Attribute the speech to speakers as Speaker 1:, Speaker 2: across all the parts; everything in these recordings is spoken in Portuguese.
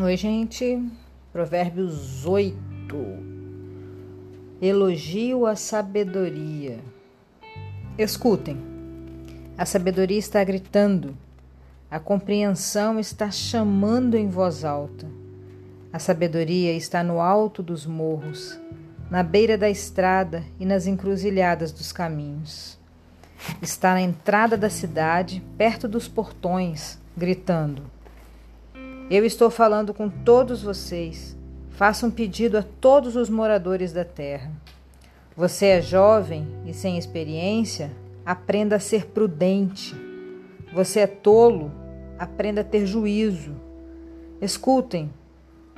Speaker 1: Oi, gente. Provérbios 8. Elogio a sabedoria. Escutem. A sabedoria está gritando. A compreensão está chamando em voz alta. A sabedoria está no alto dos morros, na beira da estrada e nas encruzilhadas dos caminhos. Está na entrada da cidade, perto dos portões, gritando: eu estou falando com todos vocês. Faça um pedido a todos os moradores da terra. Você é jovem e sem experiência? Aprenda a ser prudente. Você é tolo? Aprenda a ter juízo. Escutem,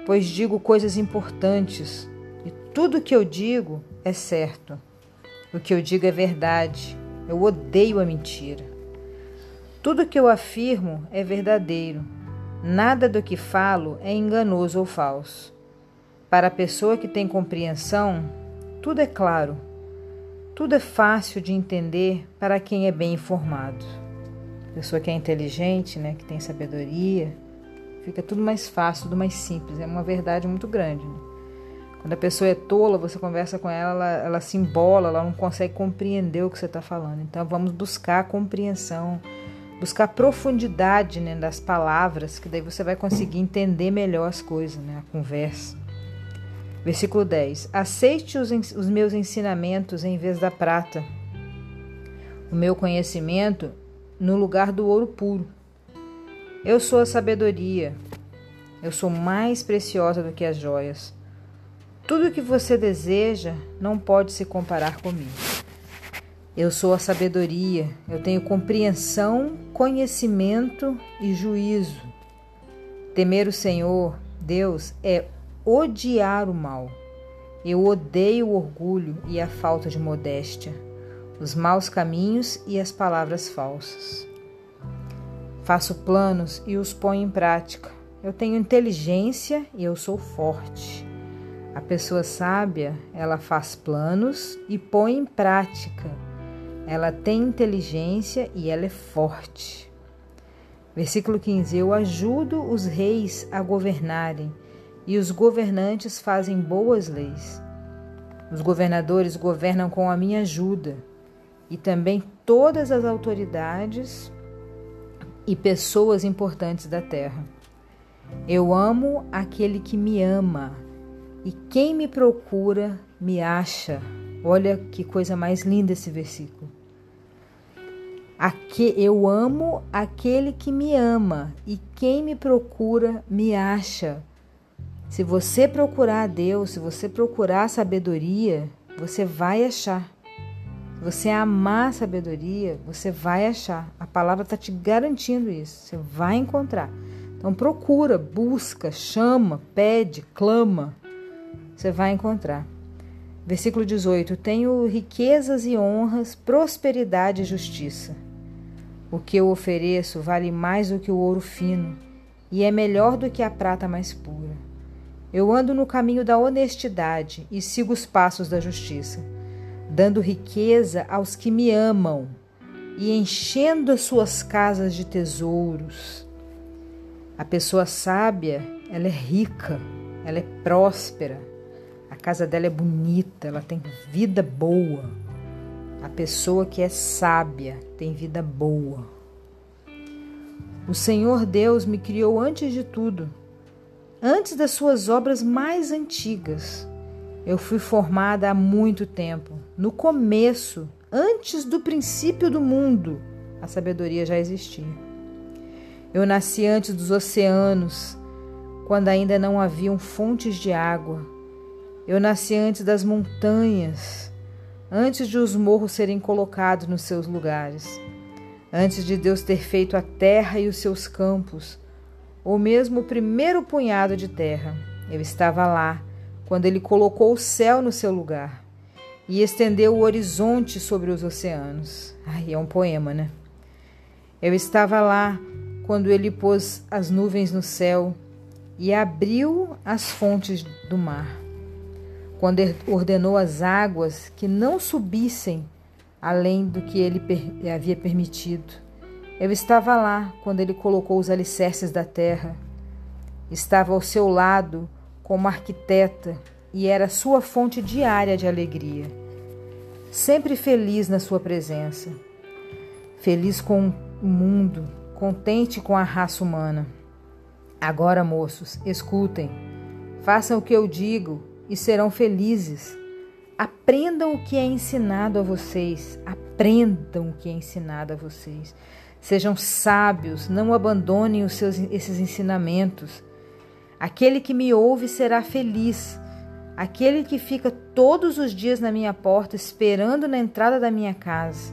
Speaker 1: pois digo coisas importantes e tudo que eu digo é certo. O que eu digo é verdade. Eu odeio a mentira. Tudo que eu afirmo é verdadeiro Nada do que falo é enganoso ou falso. Para a pessoa que tem compreensão, tudo é claro. Tudo é fácil de entender para quem é bem informado. Pessoa que é inteligente, né, que tem sabedoria, fica tudo mais fácil, tudo mais simples. É uma verdade muito grande. Né? Quando a pessoa é tola, você conversa com ela, ela, ela se embola, ela não consegue compreender o que você está falando. Então vamos buscar a compreensão buscar profundidade né, das palavras, que daí você vai conseguir entender melhor as coisas, né, a conversa. Versículo 10: Aceite os, os meus ensinamentos em vez da prata, o meu conhecimento no lugar do ouro puro. Eu sou a sabedoria, eu sou mais preciosa do que as joias. Tudo o que você deseja não pode se comparar comigo. Eu sou a sabedoria, eu tenho compreensão, conhecimento e juízo. Temer o Senhor, Deus, é odiar o mal. Eu odeio o orgulho e a falta de modéstia, os maus caminhos e as palavras falsas. Faço planos e os ponho em prática. Eu tenho inteligência e eu sou forte. A pessoa sábia, ela faz planos e põe em prática ela tem inteligência e ela é forte. Versículo 15: Eu ajudo os reis a governarem e os governantes fazem boas leis. Os governadores governam com a minha ajuda e também todas as autoridades e pessoas importantes da terra. Eu amo aquele que me ama e quem me procura me acha. Olha que coisa mais linda esse versículo. Aque, eu amo aquele que me ama e quem me procura me acha. Se você procurar a Deus, se você procurar a sabedoria, você vai achar. Se você amar a sabedoria, você vai achar. A palavra está te garantindo isso. Você vai encontrar. Então procura, busca, chama, pede, clama. Você vai encontrar. Versículo 18: Tenho riquezas e honras, prosperidade e justiça. O que eu ofereço vale mais do que o ouro fino e é melhor do que a prata mais pura. Eu ando no caminho da honestidade e sigo os passos da justiça, dando riqueza aos que me amam e enchendo as suas casas de tesouros. A pessoa sábia, ela é rica, ela é próspera, a casa dela é bonita, ela tem vida boa. A pessoa que é sábia tem vida boa. O Senhor Deus me criou antes de tudo, antes das suas obras mais antigas. Eu fui formada há muito tempo, no começo, antes do princípio do mundo, a sabedoria já existia. Eu nasci antes dos oceanos, quando ainda não haviam fontes de água. Eu nasci antes das montanhas antes de os morros serem colocados nos seus lugares, antes de Deus ter feito a terra e os seus campos, ou mesmo o primeiro punhado de terra. Eu estava lá quando ele colocou o céu no seu lugar e estendeu o horizonte sobre os oceanos. Ai, é um poema, né? Eu estava lá quando ele pôs as nuvens no céu e abriu as fontes do mar quando ordenou as águas que não subissem além do que ele havia permitido. Eu estava lá quando ele colocou os alicerces da terra. Estava ao seu lado como arquiteta e era sua fonte diária de alegria. Sempre feliz na sua presença. Feliz com o mundo, contente com a raça humana. Agora, moços, escutem. Façam o que eu digo e serão felizes. Aprendam o que é ensinado a vocês. Aprendam o que é ensinado a vocês. Sejam sábios, não abandonem os seus, esses ensinamentos. Aquele que me ouve será feliz. Aquele que fica todos os dias na minha porta, esperando na entrada da minha casa.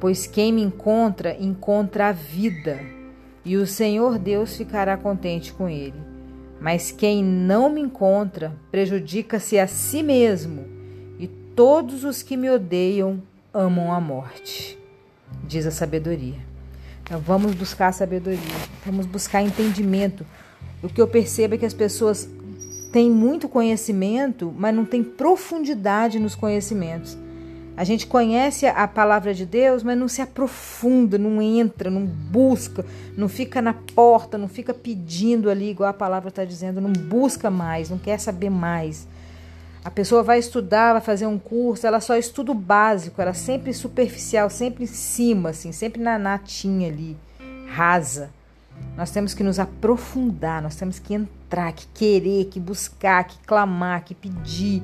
Speaker 1: Pois quem me encontra, encontra a vida, e o Senhor Deus ficará contente com ele. Mas quem não me encontra, prejudica-se a si mesmo, e todos os que me odeiam amam a morte diz a sabedoria. Então vamos buscar sabedoria, vamos buscar entendimento. O que eu percebo é que as pessoas têm muito conhecimento, mas não têm profundidade nos conhecimentos. A gente conhece a palavra de Deus, mas não se aprofunda, não entra, não busca, não fica na porta, não fica pedindo ali, igual a palavra está dizendo, não busca mais, não quer saber mais. A pessoa vai estudar, vai fazer um curso, ela só estuda o básico, ela sempre superficial, sempre em cima, assim, sempre na natinha ali, rasa. Nós temos que nos aprofundar, nós temos que entrar, que querer, que buscar, que clamar, que pedir,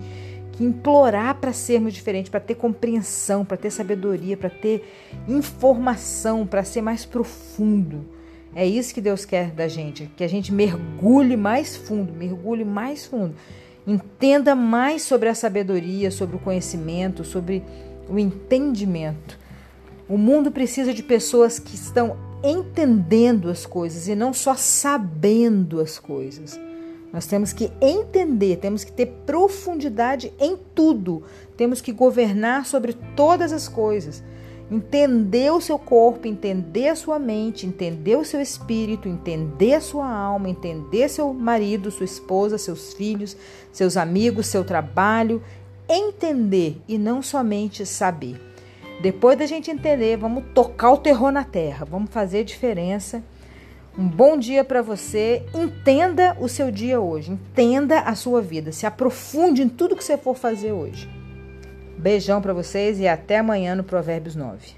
Speaker 1: que implorar para sermos diferentes, para ter compreensão, para ter sabedoria, para ter informação, para ser mais profundo. É isso que Deus quer da gente, que a gente mergulhe mais fundo, mergulhe mais fundo. Entenda mais sobre a sabedoria, sobre o conhecimento, sobre o entendimento. O mundo precisa de pessoas que estão entendendo as coisas e não só sabendo as coisas. Nós temos que entender, temos que ter profundidade em tudo, temos que governar sobre todas as coisas entender o seu corpo, entender a sua mente, entender o seu espírito, entender a sua alma, entender seu marido, sua esposa, seus filhos, seus amigos, seu trabalho, entender e não somente saber. Depois da gente entender, vamos tocar o terror na terra, vamos fazer diferença. Um bom dia para você. Entenda o seu dia hoje, entenda a sua vida, se aprofunde em tudo que você for fazer hoje. Beijão para vocês e até amanhã no Provérbios 9.